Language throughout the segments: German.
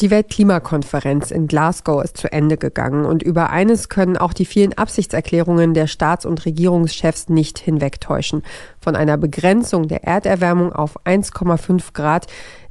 Die Weltklimakonferenz in Glasgow ist zu Ende gegangen und über eines können auch die vielen Absichtserklärungen der Staats- und Regierungschefs nicht hinwegtäuschen. Von einer Begrenzung der Erderwärmung auf 1,5 Grad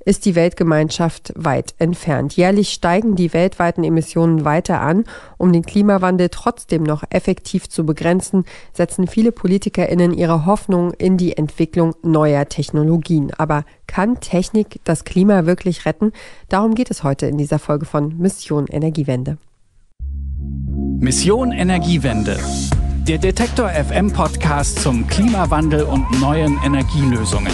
ist die Weltgemeinschaft weit entfernt. Jährlich steigen die weltweiten Emissionen weiter an. Um den Klimawandel trotzdem noch effektiv zu begrenzen, setzen viele PolitikerInnen ihre Hoffnung in die Entwicklung neuer Technologien. Aber kann Technik das Klima wirklich retten? Darum geht es heute in dieser Folge von Mission Energiewende. Mission Energiewende. Der Detektor FM Podcast zum Klimawandel und neuen Energielösungen.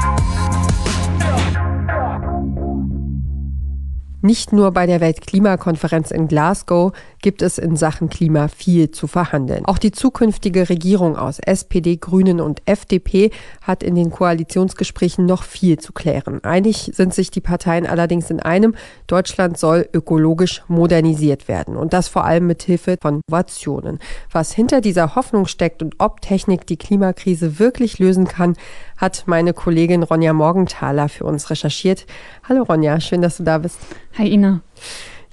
Nicht nur bei der Weltklimakonferenz in Glasgow gibt es in Sachen Klima viel zu verhandeln. Auch die zukünftige Regierung aus SPD, Grünen und FDP hat in den Koalitionsgesprächen noch viel zu klären. Einig sind sich die Parteien allerdings in einem, Deutschland soll ökologisch modernisiert werden und das vor allem mit Hilfe von Innovationen. Was hinter dieser Hoffnung steckt und ob Technik die Klimakrise wirklich lösen kann, hat meine Kollegin Ronja Morgenthaler für uns recherchiert. Hallo Ronja, schön, dass du da bist. Hi Ina.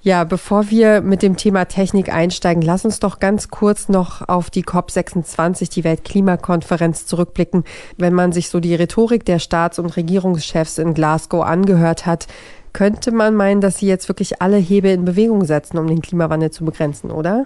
Ja, bevor wir mit dem Thema Technik einsteigen, lass uns doch ganz kurz noch auf die COP26, die Weltklimakonferenz, zurückblicken. Wenn man sich so die Rhetorik der Staats- und Regierungschefs in Glasgow angehört hat, könnte man meinen, dass sie jetzt wirklich alle Hebel in Bewegung setzen, um den Klimawandel zu begrenzen, oder?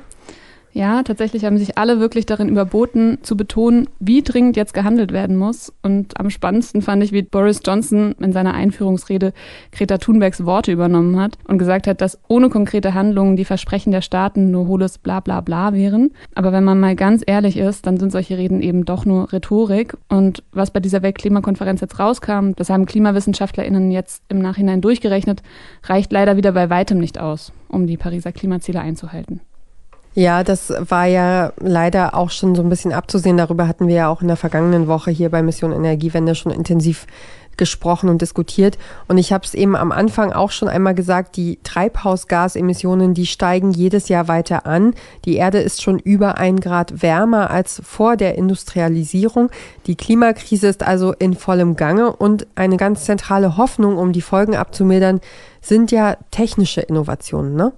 Ja, tatsächlich haben sich alle wirklich darin überboten, zu betonen, wie dringend jetzt gehandelt werden muss. Und am spannendsten fand ich, wie Boris Johnson in seiner Einführungsrede Greta Thunbergs Worte übernommen hat und gesagt hat, dass ohne konkrete Handlungen die Versprechen der Staaten nur hohles Bla bla bla wären. Aber wenn man mal ganz ehrlich ist, dann sind solche Reden eben doch nur Rhetorik. Und was bei dieser Weltklimakonferenz jetzt rauskam, das haben KlimawissenschaftlerInnen jetzt im Nachhinein durchgerechnet, reicht leider wieder bei weitem nicht aus, um die Pariser Klimaziele einzuhalten. Ja, das war ja leider auch schon so ein bisschen abzusehen. Darüber hatten wir ja auch in der vergangenen Woche hier bei Mission Energiewende schon intensiv gesprochen und diskutiert. Und ich habe es eben am Anfang auch schon einmal gesagt, die Treibhausgasemissionen, die steigen jedes Jahr weiter an. Die Erde ist schon über ein Grad wärmer als vor der Industrialisierung. Die Klimakrise ist also in vollem Gange und eine ganz zentrale Hoffnung, um die Folgen abzumildern, sind ja technische Innovationen, ne?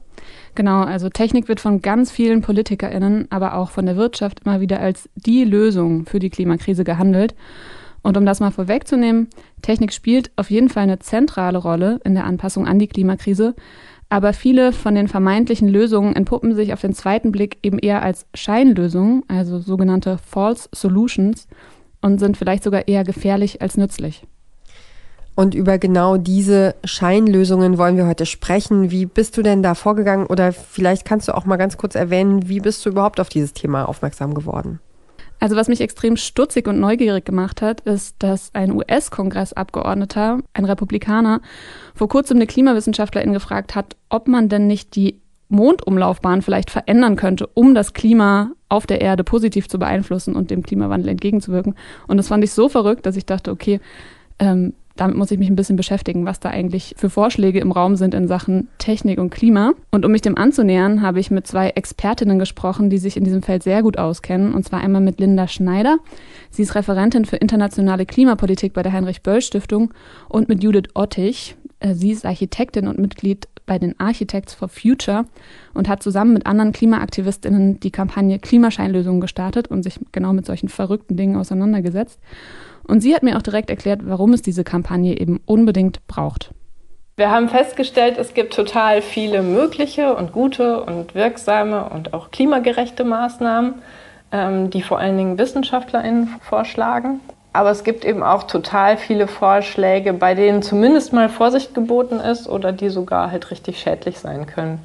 Genau, also Technik wird von ganz vielen PolitikerInnen, aber auch von der Wirtschaft immer wieder als die Lösung für die Klimakrise gehandelt. Und um das mal vorwegzunehmen, Technik spielt auf jeden Fall eine zentrale Rolle in der Anpassung an die Klimakrise. Aber viele von den vermeintlichen Lösungen entpuppen sich auf den zweiten Blick eben eher als Scheinlösungen, also sogenannte False Solutions, und sind vielleicht sogar eher gefährlich als nützlich. Und über genau diese Scheinlösungen wollen wir heute sprechen. Wie bist du denn da vorgegangen? Oder vielleicht kannst du auch mal ganz kurz erwähnen, wie bist du überhaupt auf dieses Thema aufmerksam geworden? Also was mich extrem stutzig und neugierig gemacht hat, ist, dass ein US-Kongressabgeordneter, ein Republikaner, vor kurzem eine Klimawissenschaftlerin gefragt hat, ob man denn nicht die Mondumlaufbahn vielleicht verändern könnte, um das Klima auf der Erde positiv zu beeinflussen und dem Klimawandel entgegenzuwirken. Und das fand ich so verrückt, dass ich dachte, okay, ähm, damit muss ich mich ein bisschen beschäftigen, was da eigentlich für Vorschläge im Raum sind in Sachen Technik und Klima. Und um mich dem anzunähern, habe ich mit zwei Expertinnen gesprochen, die sich in diesem Feld sehr gut auskennen. Und zwar einmal mit Linda Schneider. Sie ist Referentin für internationale Klimapolitik bei der Heinrich-Böll-Stiftung und mit Judith Ottich. Äh, sie ist Architektin und Mitglied bei den Architects for Future und hat zusammen mit anderen Klimaaktivistinnen die Kampagne Klimascheinlösungen gestartet und sich genau mit solchen verrückten Dingen auseinandergesetzt. Und sie hat mir auch direkt erklärt, warum es diese Kampagne eben unbedingt braucht. Wir haben festgestellt, es gibt total viele mögliche und gute und wirksame und auch klimagerechte Maßnahmen, ähm, die vor allen Dingen WissenschaftlerInnen vorschlagen. Aber es gibt eben auch total viele Vorschläge, bei denen zumindest mal Vorsicht geboten ist oder die sogar halt richtig schädlich sein können.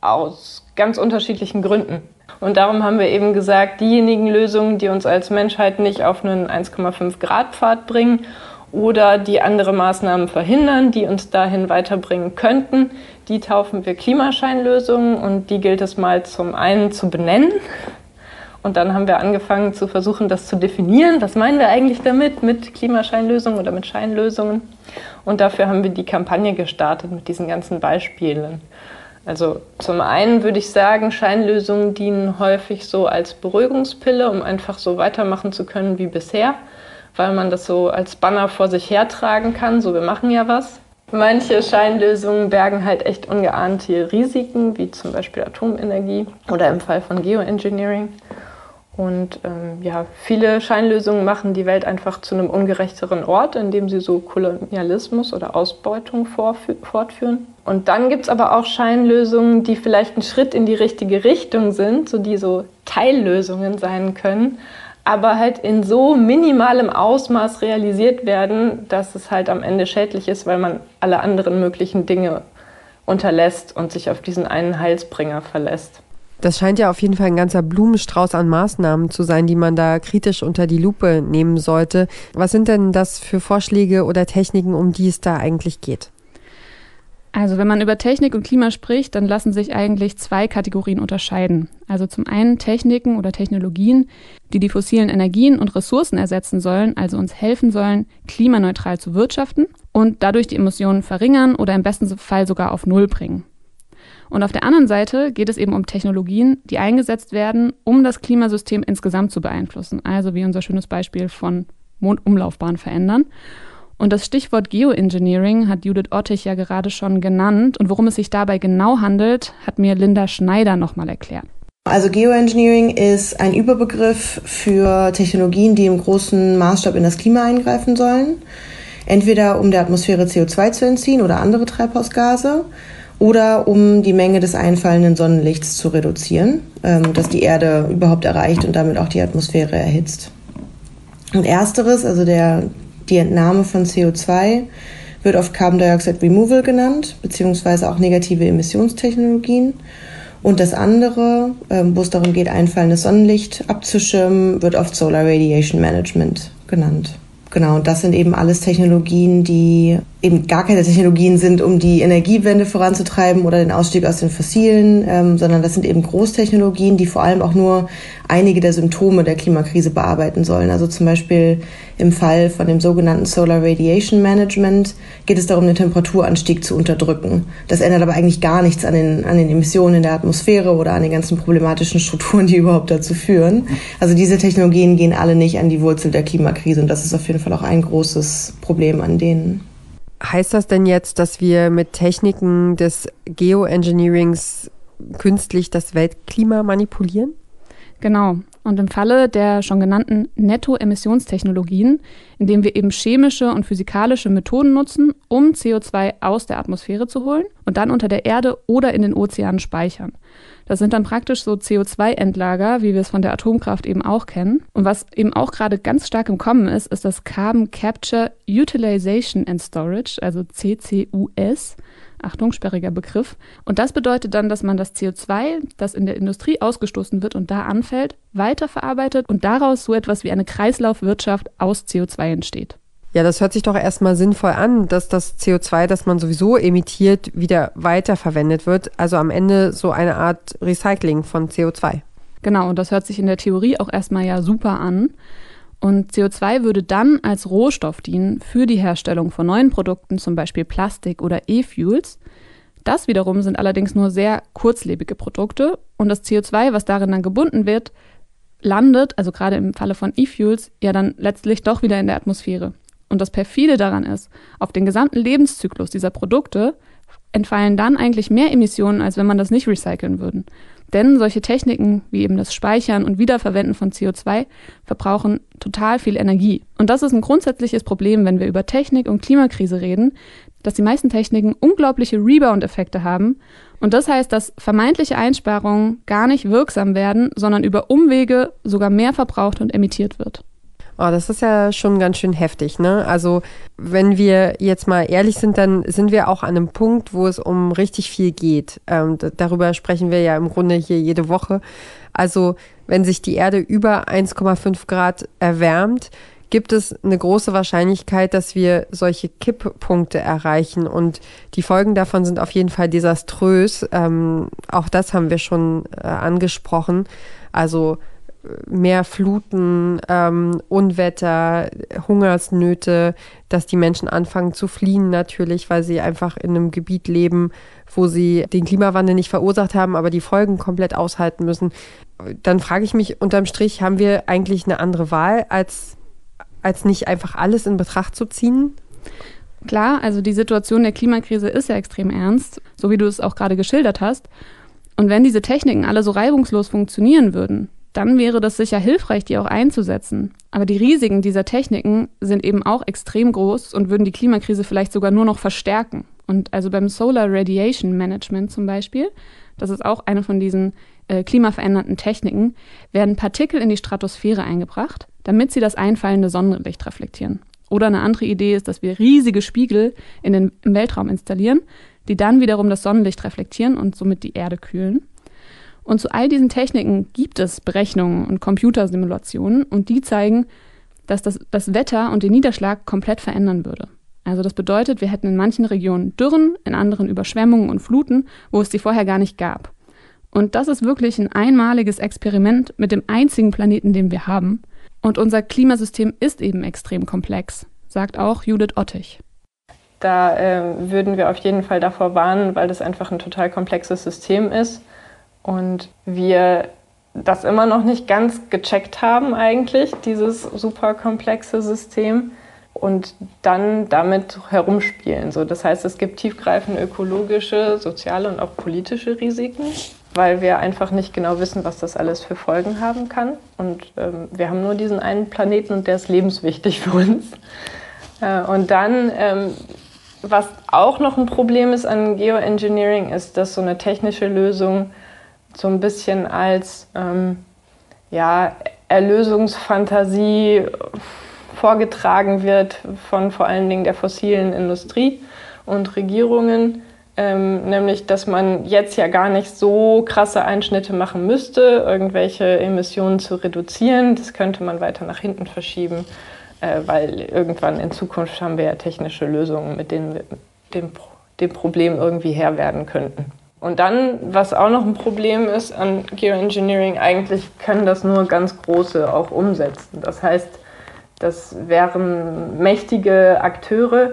Aus ganz unterschiedlichen Gründen. Und darum haben wir eben gesagt, diejenigen Lösungen, die uns als Menschheit nicht auf einen 1,5 Grad Pfad bringen oder die andere Maßnahmen verhindern, die uns dahin weiterbringen könnten, die taufen wir Klimascheinlösungen und die gilt es mal zum einen zu benennen. Und dann haben wir angefangen zu versuchen, das zu definieren. Was meinen wir eigentlich damit, mit Klimascheinlösungen oder mit Scheinlösungen? Und dafür haben wir die Kampagne gestartet mit diesen ganzen Beispielen. Also zum einen würde ich sagen, Scheinlösungen dienen häufig so als Beruhigungspille, um einfach so weitermachen zu können wie bisher, weil man das so als Banner vor sich hertragen kann, so wir machen ja was. Manche Scheinlösungen bergen halt echt ungeahnte Risiken, wie zum Beispiel Atomenergie oder im Fall von Geoengineering. Und ähm, ja, viele Scheinlösungen machen die Welt einfach zu einem ungerechteren Ort, indem sie so Kolonialismus oder Ausbeutung fortführen. Und dann gibt es aber auch Scheinlösungen, die vielleicht ein Schritt in die richtige Richtung sind, so die so Teillösungen sein können, aber halt in so minimalem Ausmaß realisiert werden, dass es halt am Ende schädlich ist, weil man alle anderen möglichen Dinge unterlässt und sich auf diesen einen Heilsbringer verlässt. Das scheint ja auf jeden Fall ein ganzer Blumenstrauß an Maßnahmen zu sein, die man da kritisch unter die Lupe nehmen sollte. Was sind denn das für Vorschläge oder Techniken, um die es da eigentlich geht? Also wenn man über Technik und Klima spricht, dann lassen sich eigentlich zwei Kategorien unterscheiden. Also zum einen Techniken oder Technologien, die die fossilen Energien und Ressourcen ersetzen sollen, also uns helfen sollen, klimaneutral zu wirtschaften und dadurch die Emissionen verringern oder im besten Fall sogar auf Null bringen. Und auf der anderen Seite geht es eben um Technologien, die eingesetzt werden, um das Klimasystem insgesamt zu beeinflussen. Also wie unser schönes Beispiel von Mondumlaufbahn verändern. Und das Stichwort Geoengineering hat Judith Ottich ja gerade schon genannt. Und worum es sich dabei genau handelt, hat mir Linda Schneider nochmal erklärt. Also Geoengineering ist ein Überbegriff für Technologien, die im großen Maßstab in das Klima eingreifen sollen. Entweder um der Atmosphäre CO2 zu entziehen oder andere Treibhausgase oder um die Menge des einfallenden Sonnenlichts zu reduzieren, ähm, das die Erde überhaupt erreicht und damit auch die Atmosphäre erhitzt. Und ersteres, also der die Entnahme von CO2 wird oft Carbon Dioxide Removal genannt, beziehungsweise auch negative Emissionstechnologien. Und das andere, ähm, wo es darum geht, einfallendes Sonnenlicht abzuschirmen, wird oft Solar Radiation Management genannt. Genau, und das sind eben alles Technologien, die eben gar keine Technologien sind, um die Energiewende voranzutreiben oder den Ausstieg aus den fossilen, ähm, sondern das sind eben Großtechnologien, die vor allem auch nur einige der Symptome der Klimakrise bearbeiten sollen. Also zum Beispiel im Fall von dem sogenannten Solar Radiation Management geht es darum, den Temperaturanstieg zu unterdrücken. Das ändert aber eigentlich gar nichts an den, an den Emissionen in der Atmosphäre oder an den ganzen problematischen Strukturen, die überhaupt dazu führen. Also diese Technologien gehen alle nicht an die Wurzel der Klimakrise und das ist auf jeden Fall auch ein großes Problem an denen. Heißt das denn jetzt, dass wir mit Techniken des Geoengineerings künstlich das Weltklima manipulieren? Genau. Und im Falle der schon genannten Nettoemissionstechnologien, indem wir eben chemische und physikalische Methoden nutzen, um CO2 aus der Atmosphäre zu holen und dann unter der Erde oder in den Ozeanen speichern. Das sind dann praktisch so CO2-Endlager, wie wir es von der Atomkraft eben auch kennen. Und was eben auch gerade ganz stark im Kommen ist, ist das Carbon Capture Utilization and Storage, also CCUS. Achtung, sperriger Begriff. Und das bedeutet dann, dass man das CO2, das in der Industrie ausgestoßen wird und da anfällt, weiterverarbeitet und daraus so etwas wie eine Kreislaufwirtschaft aus CO2 entsteht. Ja, das hört sich doch erstmal sinnvoll an, dass das CO2, das man sowieso emittiert, wieder weiterverwendet wird. Also am Ende so eine Art Recycling von CO2. Genau, und das hört sich in der Theorie auch erstmal ja super an. Und CO2 würde dann als Rohstoff dienen für die Herstellung von neuen Produkten, zum Beispiel Plastik oder E-Fuels. Das wiederum sind allerdings nur sehr kurzlebige Produkte und das CO2, was darin dann gebunden wird, landet, also gerade im Falle von E-Fuels, ja dann letztlich doch wieder in der Atmosphäre. Und das perfide daran ist, auf den gesamten Lebenszyklus dieser Produkte entfallen dann eigentlich mehr Emissionen, als wenn man das nicht recyceln würde. Denn solche Techniken wie eben das Speichern und Wiederverwenden von CO2 verbrauchen total viel Energie. Und das ist ein grundsätzliches Problem, wenn wir über Technik und Klimakrise reden, dass die meisten Techniken unglaubliche Rebound-Effekte haben. Und das heißt, dass vermeintliche Einsparungen gar nicht wirksam werden, sondern über Umwege sogar mehr verbraucht und emittiert wird. Oh, das ist ja schon ganz schön heftig, ne? Also, wenn wir jetzt mal ehrlich sind, dann sind wir auch an einem Punkt, wo es um richtig viel geht. Ähm, darüber sprechen wir ja im Grunde hier jede Woche. Also, wenn sich die Erde über 1,5 Grad erwärmt, gibt es eine große Wahrscheinlichkeit, dass wir solche Kipppunkte erreichen. Und die Folgen davon sind auf jeden Fall desaströs. Ähm, auch das haben wir schon äh, angesprochen. Also mehr Fluten, ähm, Unwetter, Hungersnöte, dass die Menschen anfangen zu fliehen natürlich, weil sie einfach in einem Gebiet leben, wo sie den Klimawandel nicht verursacht haben, aber die Folgen komplett aushalten müssen. Dann frage ich mich unterm Strich, haben wir eigentlich eine andere Wahl, als als nicht einfach alles in Betracht zu ziehen? Klar, also die Situation der Klimakrise ist ja extrem ernst, so wie du es auch gerade geschildert hast. Und wenn diese Techniken alle so reibungslos funktionieren würden, dann wäre das sicher hilfreich, die auch einzusetzen. Aber die Risiken dieser Techniken sind eben auch extrem groß und würden die Klimakrise vielleicht sogar nur noch verstärken. Und also beim Solar Radiation Management zum Beispiel, das ist auch eine von diesen äh, klimaverändernden Techniken, werden Partikel in die Stratosphäre eingebracht, damit sie das einfallende Sonnenlicht reflektieren. Oder eine andere Idee ist, dass wir riesige Spiegel in den, im Weltraum installieren, die dann wiederum das Sonnenlicht reflektieren und somit die Erde kühlen. Und zu all diesen Techniken gibt es Berechnungen und Computersimulationen und die zeigen, dass das, das Wetter und den Niederschlag komplett verändern würde. Also das bedeutet, wir hätten in manchen Regionen Dürren, in anderen Überschwemmungen und Fluten, wo es die vorher gar nicht gab. Und das ist wirklich ein einmaliges Experiment mit dem einzigen Planeten, den wir haben. Und unser Klimasystem ist eben extrem komplex, sagt auch Judith Ottich. Da äh, würden wir auf jeden Fall davor warnen, weil das einfach ein total komplexes System ist und wir das immer noch nicht ganz gecheckt haben eigentlich, dieses super komplexe System und dann damit herumspielen. So, das heißt, es gibt tiefgreifende ökologische, soziale und auch politische Risiken, weil wir einfach nicht genau wissen, was das alles für Folgen haben kann. Und ähm, wir haben nur diesen einen Planeten und der ist lebenswichtig für uns. Äh, und dann, ähm, was auch noch ein Problem ist an Geoengineering, ist, dass so eine technische Lösung so ein bisschen als ähm, ja, Erlösungsfantasie vorgetragen wird von vor allen Dingen der fossilen Industrie und Regierungen, ähm, nämlich dass man jetzt ja gar nicht so krasse Einschnitte machen müsste, irgendwelche Emissionen zu reduzieren. Das könnte man weiter nach hinten verschieben, äh, weil irgendwann in Zukunft haben wir ja technische Lösungen, mit denen wir dem, dem Problem irgendwie Herr werden könnten. Und dann, was auch noch ein Problem ist an Geoengineering, eigentlich können das nur ganz große auch umsetzen. Das heißt, das wären mächtige Akteure.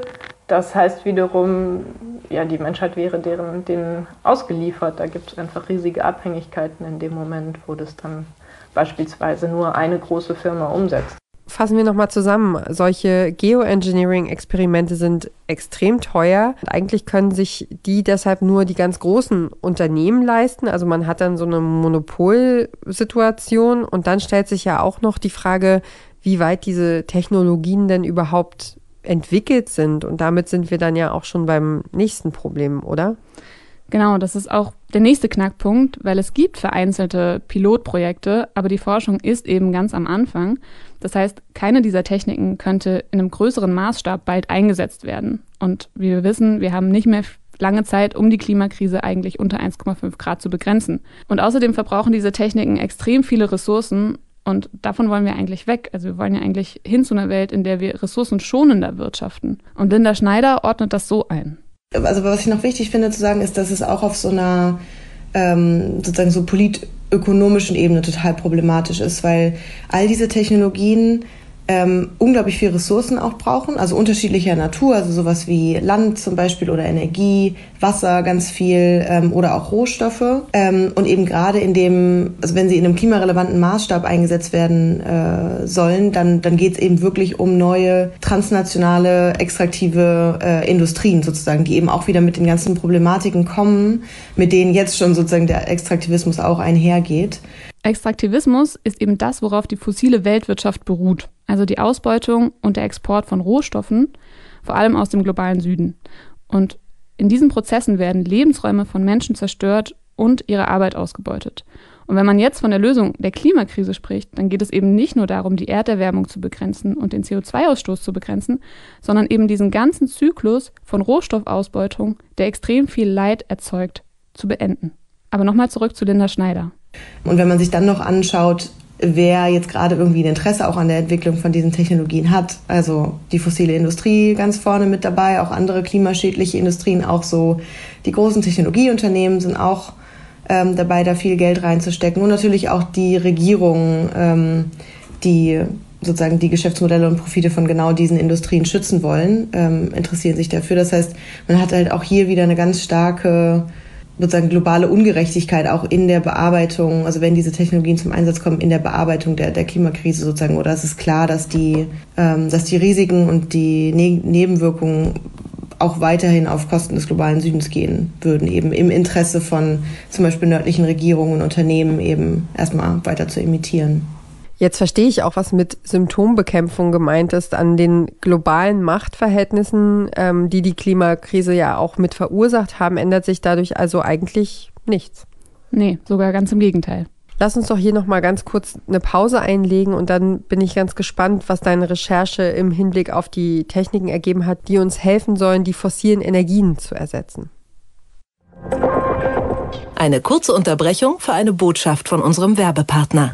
Das heißt wiederum, ja, die Menschheit wäre deren, denen ausgeliefert. Da gibt es einfach riesige Abhängigkeiten in dem Moment, wo das dann beispielsweise nur eine große Firma umsetzt fassen wir nochmal zusammen. Solche Geoengineering-Experimente sind extrem teuer. Eigentlich können sich die deshalb nur die ganz großen Unternehmen leisten. Also man hat dann so eine Monopolsituation und dann stellt sich ja auch noch die Frage, wie weit diese Technologien denn überhaupt entwickelt sind. Und damit sind wir dann ja auch schon beim nächsten Problem, oder? Genau, das ist auch der nächste Knackpunkt, weil es gibt vereinzelte Pilotprojekte, aber die Forschung ist eben ganz am Anfang. Das heißt, keine dieser Techniken könnte in einem größeren Maßstab bald eingesetzt werden. Und wie wir wissen, wir haben nicht mehr lange Zeit, um die Klimakrise eigentlich unter 1,5 Grad zu begrenzen. Und außerdem verbrauchen diese Techniken extrem viele Ressourcen und davon wollen wir eigentlich weg. Also wir wollen ja eigentlich hin zu einer Welt, in der wir ressourcenschonender wirtschaften. Und Linda Schneider ordnet das so ein also was ich noch wichtig finde zu sagen, ist, dass es auch auf so einer ähm, sozusagen so politökonomischen Ebene total problematisch ist, weil all diese Technologien ähm, unglaublich viel Ressourcen auch brauchen, also unterschiedlicher Natur, also sowas wie Land zum Beispiel oder Energie, Wasser ganz viel ähm, oder auch Rohstoffe. Ähm, und eben gerade in dem, also wenn sie in einem klimarelevanten Maßstab eingesetzt werden äh, sollen, dann, dann geht es eben wirklich um neue transnationale extraktive äh, Industrien sozusagen, die eben auch wieder mit den ganzen Problematiken kommen, mit denen jetzt schon sozusagen der Extraktivismus auch einhergeht. Extraktivismus ist eben das, worauf die fossile Weltwirtschaft beruht, also die Ausbeutung und der Export von Rohstoffen, vor allem aus dem globalen Süden. Und in diesen Prozessen werden Lebensräume von Menschen zerstört und ihre Arbeit ausgebeutet. Und wenn man jetzt von der Lösung der Klimakrise spricht, dann geht es eben nicht nur darum, die Erderwärmung zu begrenzen und den CO2-Ausstoß zu begrenzen, sondern eben diesen ganzen Zyklus von Rohstoffausbeutung, der extrem viel Leid erzeugt, zu beenden. Aber nochmal zurück zu Linda Schneider. Und wenn man sich dann noch anschaut, wer jetzt gerade irgendwie ein Interesse auch an der Entwicklung von diesen Technologien hat. Also die fossile Industrie ganz vorne mit dabei, auch andere klimaschädliche Industrien, auch so die großen Technologieunternehmen sind auch ähm, dabei, da viel Geld reinzustecken. Und natürlich auch die Regierungen, ähm, die sozusagen die Geschäftsmodelle und Profite von genau diesen Industrien schützen wollen, ähm, interessieren sich dafür. Das heißt, man hat halt auch hier wieder eine ganz starke sozusagen globale Ungerechtigkeit auch in der Bearbeitung, also wenn diese Technologien zum Einsatz kommen, in der Bearbeitung der, der Klimakrise sozusagen, oder es ist klar, dass die, ähm, dass die Risiken und die ne Nebenwirkungen auch weiterhin auf Kosten des globalen Südens gehen würden, eben im Interesse von zum Beispiel nördlichen Regierungen und Unternehmen eben erstmal weiter zu emittieren. Jetzt verstehe ich auch, was mit Symptombekämpfung gemeint ist an den globalen Machtverhältnissen, ähm, die die Klimakrise ja auch mit verursacht haben, ändert sich dadurch also eigentlich nichts. Nee, sogar ganz im Gegenteil. Lass uns doch hier noch mal ganz kurz eine Pause einlegen und dann bin ich ganz gespannt, was deine Recherche im Hinblick auf die Techniken ergeben hat, die uns helfen sollen, die fossilen Energien zu ersetzen. Eine kurze Unterbrechung für eine Botschaft von unserem Werbepartner.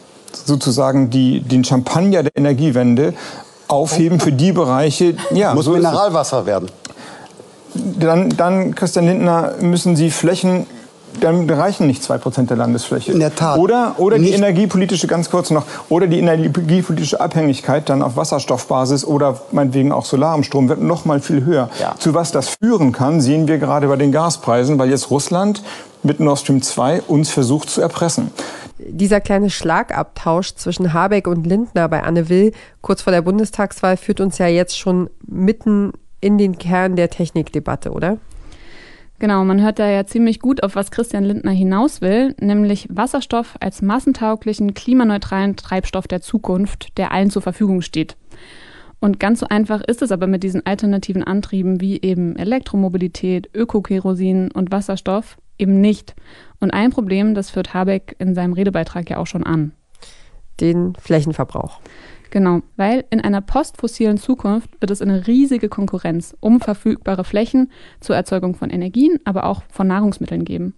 sozusagen die, den Champagner der Energiewende aufheben für die Bereiche. Ja, Muss so Mineralwasser werden. Dann, dann, Christian Lindner, müssen Sie Flächen dann reichen nicht zwei Prozent der Landesfläche. In der Tat. Oder, oder die energiepolitische, ganz kurz noch, oder die energiepolitische Abhängigkeit dann auf Wasserstoffbasis oder meinetwegen auch Solarumstrom wird noch mal viel höher. Ja. Zu was das führen kann, sehen wir gerade bei den Gaspreisen, weil jetzt Russland mit Nord Stream 2 uns versucht zu erpressen. Dieser kleine Schlagabtausch zwischen Habeck und Lindner bei Anne Will kurz vor der Bundestagswahl führt uns ja jetzt schon mitten in den Kern der Technikdebatte, oder? Genau, man hört da ja ziemlich gut, auf was Christian Lindner hinaus will, nämlich Wasserstoff als massentauglichen, klimaneutralen Treibstoff der Zukunft, der allen zur Verfügung steht. Und ganz so einfach ist es aber mit diesen alternativen Antrieben wie eben Elektromobilität, Ökokerosin und Wasserstoff eben nicht. Und ein Problem, das führt Habeck in seinem Redebeitrag ja auch schon an. Den Flächenverbrauch. Genau, weil in einer postfossilen Zukunft wird es eine riesige Konkurrenz um verfügbare Flächen zur Erzeugung von Energien, aber auch von Nahrungsmitteln geben.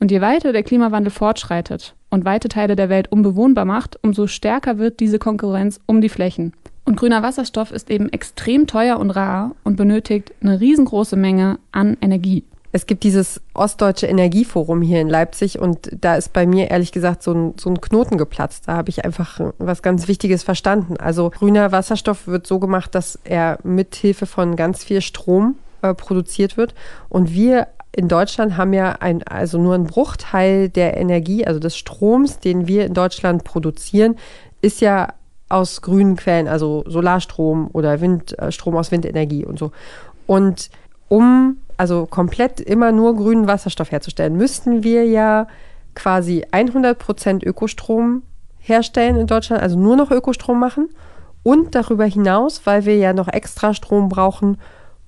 Und je weiter der Klimawandel fortschreitet und weite Teile der Welt unbewohnbar macht, umso stärker wird diese Konkurrenz um die Flächen. Und grüner Wasserstoff ist eben extrem teuer und rar und benötigt eine riesengroße Menge an Energie. Es gibt dieses Ostdeutsche Energieforum hier in Leipzig und da ist bei mir ehrlich gesagt so ein, so ein Knoten geplatzt. Da habe ich einfach was ganz Wichtiges verstanden. Also grüner Wasserstoff wird so gemacht, dass er mit Hilfe von ganz viel Strom äh, produziert wird. Und wir in Deutschland haben ja ein, also nur ein Bruchteil der Energie, also des Stroms, den wir in Deutschland produzieren, ist ja aus grünen Quellen, also Solarstrom oder Windstrom äh, aus Windenergie und so. Und um also komplett immer nur grünen Wasserstoff herzustellen, müssten wir ja quasi 100% Ökostrom herstellen in Deutschland, also nur noch Ökostrom machen. Und darüber hinaus, weil wir ja noch extra Strom brauchen,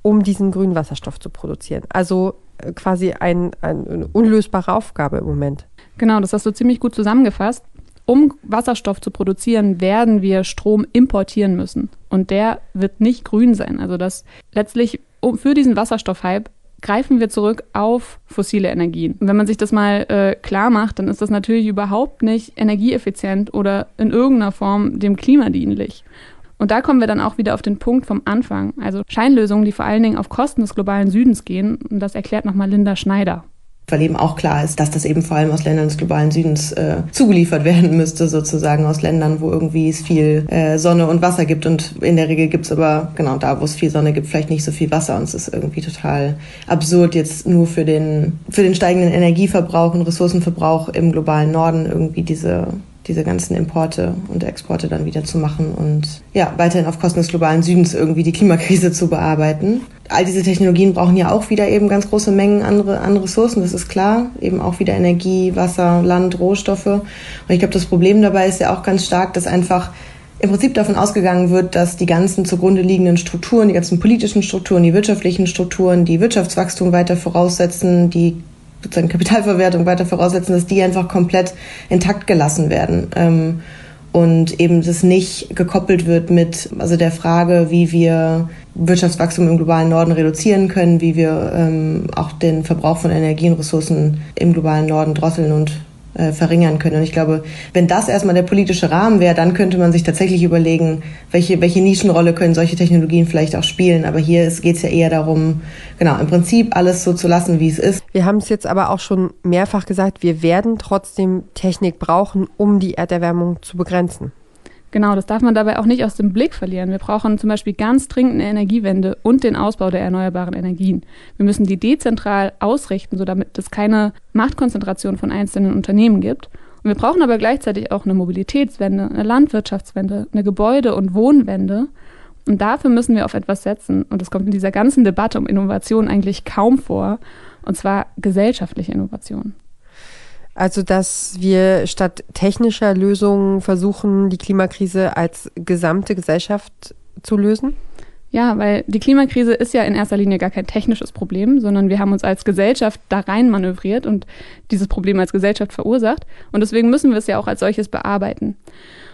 um diesen grünen Wasserstoff zu produzieren. Also äh, quasi ein, ein, eine unlösbare Aufgabe im Moment. Genau, das hast du ziemlich gut zusammengefasst. Um Wasserstoff zu produzieren, werden wir Strom importieren müssen. Und der wird nicht grün sein. Also das letztlich für diesen Wasserstoffhype greifen wir zurück auf fossile Energien. Und wenn man sich das mal äh, klar macht, dann ist das natürlich überhaupt nicht energieeffizient oder in irgendeiner Form dem Klima dienlich. Und da kommen wir dann auch wieder auf den Punkt vom Anfang. Also Scheinlösungen, die vor allen Dingen auf Kosten des globalen Südens gehen. Und das erklärt nochmal Linda Schneider weil eben auch klar ist, dass das eben vor allem aus Ländern des globalen Südens äh, zugeliefert werden müsste, sozusagen aus Ländern, wo irgendwie es viel äh, Sonne und Wasser gibt. Und in der Regel gibt's aber, genau, da wo es viel Sonne gibt, vielleicht nicht so viel Wasser. Und es ist irgendwie total absurd, jetzt nur für den, für den steigenden Energieverbrauch und Ressourcenverbrauch im globalen Norden irgendwie diese diese ganzen Importe und Exporte dann wieder zu machen und ja, weiterhin auf Kosten des globalen Südens irgendwie die Klimakrise zu bearbeiten. All diese Technologien brauchen ja auch wieder eben ganz große Mengen andere, an Ressourcen, das ist klar. Eben auch wieder Energie, Wasser, Land, Rohstoffe. Und ich glaube, das Problem dabei ist ja auch ganz stark, dass einfach im Prinzip davon ausgegangen wird, dass die ganzen zugrunde liegenden Strukturen, die ganzen politischen Strukturen, die wirtschaftlichen Strukturen, die Wirtschaftswachstum weiter voraussetzen, die sozusagen Kapitalverwertung weiter voraussetzen, dass die einfach komplett intakt gelassen werden. Ähm, und eben das nicht gekoppelt wird mit also der Frage, wie wir Wirtschaftswachstum im globalen Norden reduzieren können, wie wir ähm, auch den Verbrauch von Energie im globalen Norden drosseln und äh, verringern können. Und ich glaube, wenn das erstmal der politische Rahmen wäre, dann könnte man sich tatsächlich überlegen, welche, welche Nischenrolle können solche Technologien vielleicht auch spielen. Aber hier geht es ja eher darum, genau, im Prinzip alles so zu lassen, wie es ist. Wir haben es jetzt aber auch schon mehrfach gesagt, wir werden trotzdem Technik brauchen, um die Erderwärmung zu begrenzen. Genau, das darf man dabei auch nicht aus dem Blick verlieren. Wir brauchen zum Beispiel ganz dringend eine Energiewende und den Ausbau der erneuerbaren Energien. Wir müssen die dezentral ausrichten, so damit es keine Machtkonzentration von einzelnen Unternehmen gibt. Und wir brauchen aber gleichzeitig auch eine Mobilitätswende, eine Landwirtschaftswende, eine Gebäude- und Wohnwende. Und dafür müssen wir auf etwas setzen. Und das kommt in dieser ganzen Debatte um Innovation eigentlich kaum vor. Und zwar gesellschaftliche Innovation. Also, dass wir statt technischer Lösungen versuchen, die Klimakrise als gesamte Gesellschaft zu lösen? Ja, weil die Klimakrise ist ja in erster Linie gar kein technisches Problem, sondern wir haben uns als Gesellschaft da rein manövriert und dieses Problem als Gesellschaft verursacht. Und deswegen müssen wir es ja auch als solches bearbeiten.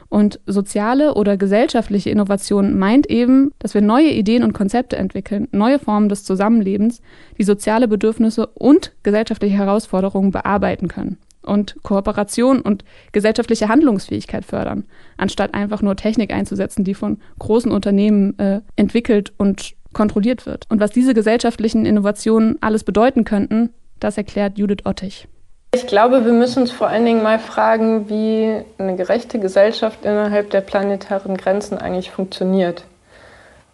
Und soziale oder gesellschaftliche Innovation meint eben, dass wir neue Ideen und Konzepte entwickeln, neue Formen des Zusammenlebens, die soziale Bedürfnisse und gesellschaftliche Herausforderungen bearbeiten können und Kooperation und gesellschaftliche Handlungsfähigkeit fördern, anstatt einfach nur Technik einzusetzen, die von großen Unternehmen äh, entwickelt und kontrolliert wird. Und was diese gesellschaftlichen Innovationen alles bedeuten könnten, das erklärt Judith Ottich. Ich glaube, wir müssen uns vor allen Dingen mal fragen, wie eine gerechte Gesellschaft innerhalb der planetaren Grenzen eigentlich funktioniert.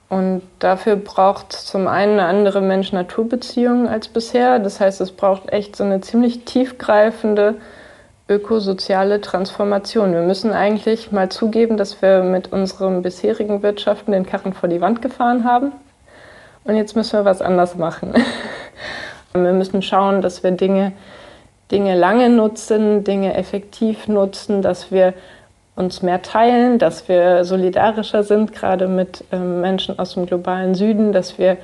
Und dafür braucht zum einen eine andere Mensch-Natur-Beziehung als bisher. Das heißt, es braucht echt so eine ziemlich tiefgreifende ökosoziale Transformation. Wir müssen eigentlich mal zugeben, dass wir mit unserem bisherigen Wirtschaften den Karren vor die Wand gefahren haben. Und jetzt müssen wir was anders machen. Wir müssen schauen, dass wir Dinge, Dinge lange nutzen, Dinge effektiv nutzen, dass wir uns mehr teilen, dass wir solidarischer sind, gerade mit ähm, Menschen aus dem globalen Süden, dass wir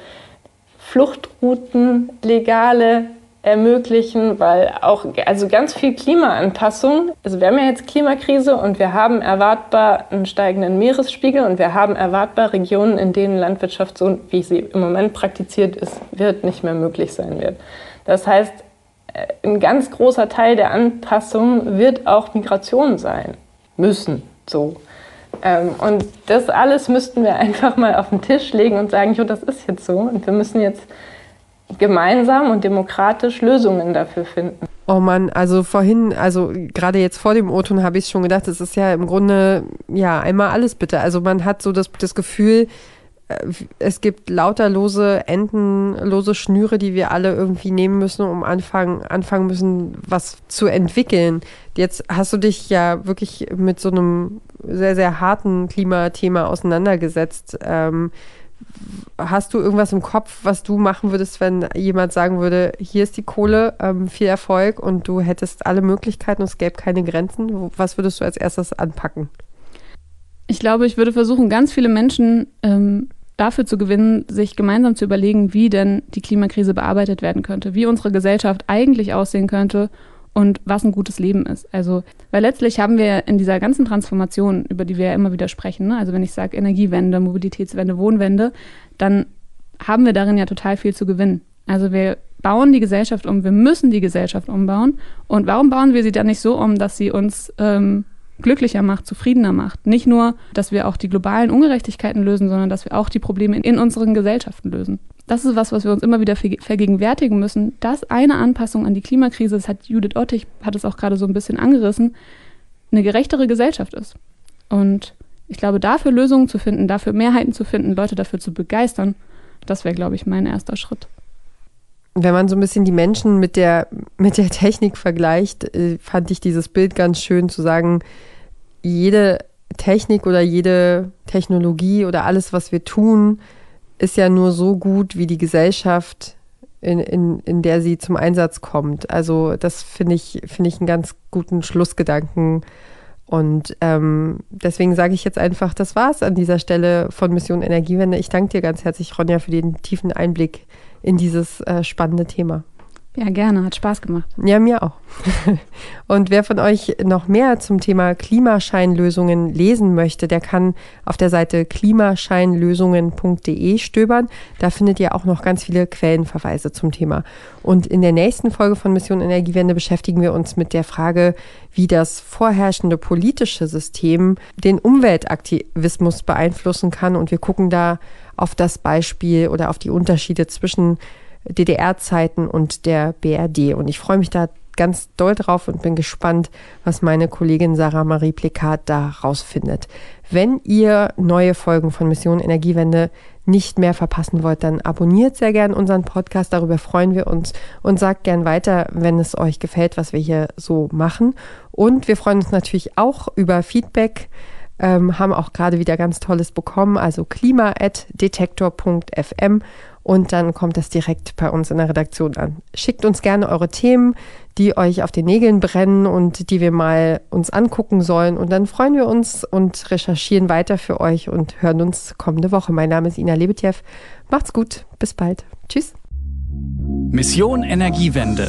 Fluchtrouten, legale ermöglichen, weil auch also ganz viel Klimaanpassung, also wir haben ja jetzt Klimakrise und wir haben erwartbar einen steigenden Meeresspiegel und wir haben erwartbar Regionen, in denen Landwirtschaft so, wie sie im Moment praktiziert ist, wird nicht mehr möglich sein wird. Das heißt, ein ganz großer Teil der Anpassung wird auch Migration sein müssen. So. Ähm, und das alles müssten wir einfach mal auf den Tisch legen und sagen, jo, das ist jetzt so. Und wir müssen jetzt gemeinsam und demokratisch Lösungen dafür finden. Oh Mann, also vorhin, also gerade jetzt vor dem O-Ton habe ich schon gedacht, es ist ja im Grunde, ja, einmal alles bitte. Also man hat so das, das Gefühl, es gibt lauter lose Enden, lose Schnüre, die wir alle irgendwie nehmen müssen, um anfangen, anfangen müssen, was zu entwickeln. Jetzt hast du dich ja wirklich mit so einem sehr, sehr harten Klimathema auseinandergesetzt. Ähm, hast du irgendwas im Kopf, was du machen würdest, wenn jemand sagen würde, hier ist die Kohle, ähm, viel Erfolg und du hättest alle Möglichkeiten und es gäbe keine Grenzen? Was würdest du als erstes anpacken? Ich glaube, ich würde versuchen, ganz viele Menschen ähm, dafür zu gewinnen, sich gemeinsam zu überlegen, wie denn die Klimakrise bearbeitet werden könnte, wie unsere Gesellschaft eigentlich aussehen könnte und was ein gutes Leben ist. Also, weil letztlich haben wir in dieser ganzen Transformation, über die wir ja immer wieder sprechen, ne? also wenn ich sage Energiewende, Mobilitätswende, Wohnwende, dann haben wir darin ja total viel zu gewinnen. Also wir bauen die Gesellschaft um, wir müssen die Gesellschaft umbauen. Und warum bauen wir sie dann nicht so um, dass sie uns ähm, glücklicher macht, zufriedener macht. Nicht nur, dass wir auch die globalen Ungerechtigkeiten lösen, sondern dass wir auch die Probleme in unseren Gesellschaften lösen. Das ist was, was wir uns immer wieder vergegenwärtigen müssen, dass eine Anpassung an die Klimakrise, das hat Judith Ottich, hat es auch gerade so ein bisschen angerissen, eine gerechtere Gesellschaft ist. Und ich glaube, dafür Lösungen zu finden, dafür Mehrheiten zu finden, Leute dafür zu begeistern, das wäre, glaube ich, mein erster Schritt. Wenn man so ein bisschen die Menschen mit der, mit der Technik vergleicht, äh, fand ich dieses Bild ganz schön zu sagen, jede Technik oder jede Technologie oder alles, was wir tun, ist ja nur so gut wie die Gesellschaft, in, in, in der sie zum Einsatz kommt. Also das finde ich, finde ich einen ganz guten Schlussgedanken. Und ähm, deswegen sage ich jetzt einfach, das war's an dieser Stelle von Mission Energiewende. Ich danke dir ganz herzlich, Ronja, für den tiefen Einblick in dieses äh, spannende Thema. Ja, gerne, hat Spaß gemacht. Ja, mir auch. Und wer von euch noch mehr zum Thema Klimascheinlösungen lesen möchte, der kann auf der Seite klimascheinlösungen.de stöbern. Da findet ihr auch noch ganz viele Quellenverweise zum Thema. Und in der nächsten Folge von Mission Energiewende beschäftigen wir uns mit der Frage, wie das vorherrschende politische System den Umweltaktivismus beeinflussen kann. Und wir gucken da auf das Beispiel oder auf die Unterschiede zwischen DDR-Zeiten und der BRD. Und ich freue mich da ganz doll drauf und bin gespannt, was meine Kollegin Sarah Marie Plekat da rausfindet. Wenn ihr neue Folgen von Mission Energiewende nicht mehr verpassen wollt, dann abonniert sehr gern unseren Podcast. Darüber freuen wir uns und sagt gern weiter, wenn es euch gefällt, was wir hier so machen. Und wir freuen uns natürlich auch über Feedback. Ähm, haben auch gerade wieder ganz Tolles bekommen, also klima.detektor.fm und dann kommt das direkt bei uns in der Redaktion an. Schickt uns gerne eure Themen, die euch auf den Nägeln brennen und die wir mal uns angucken sollen. Und dann freuen wir uns und recherchieren weiter für euch und hören uns kommende Woche. Mein Name ist Ina Lebetjew. Macht's gut. Bis bald. Tschüss. Mission Energiewende.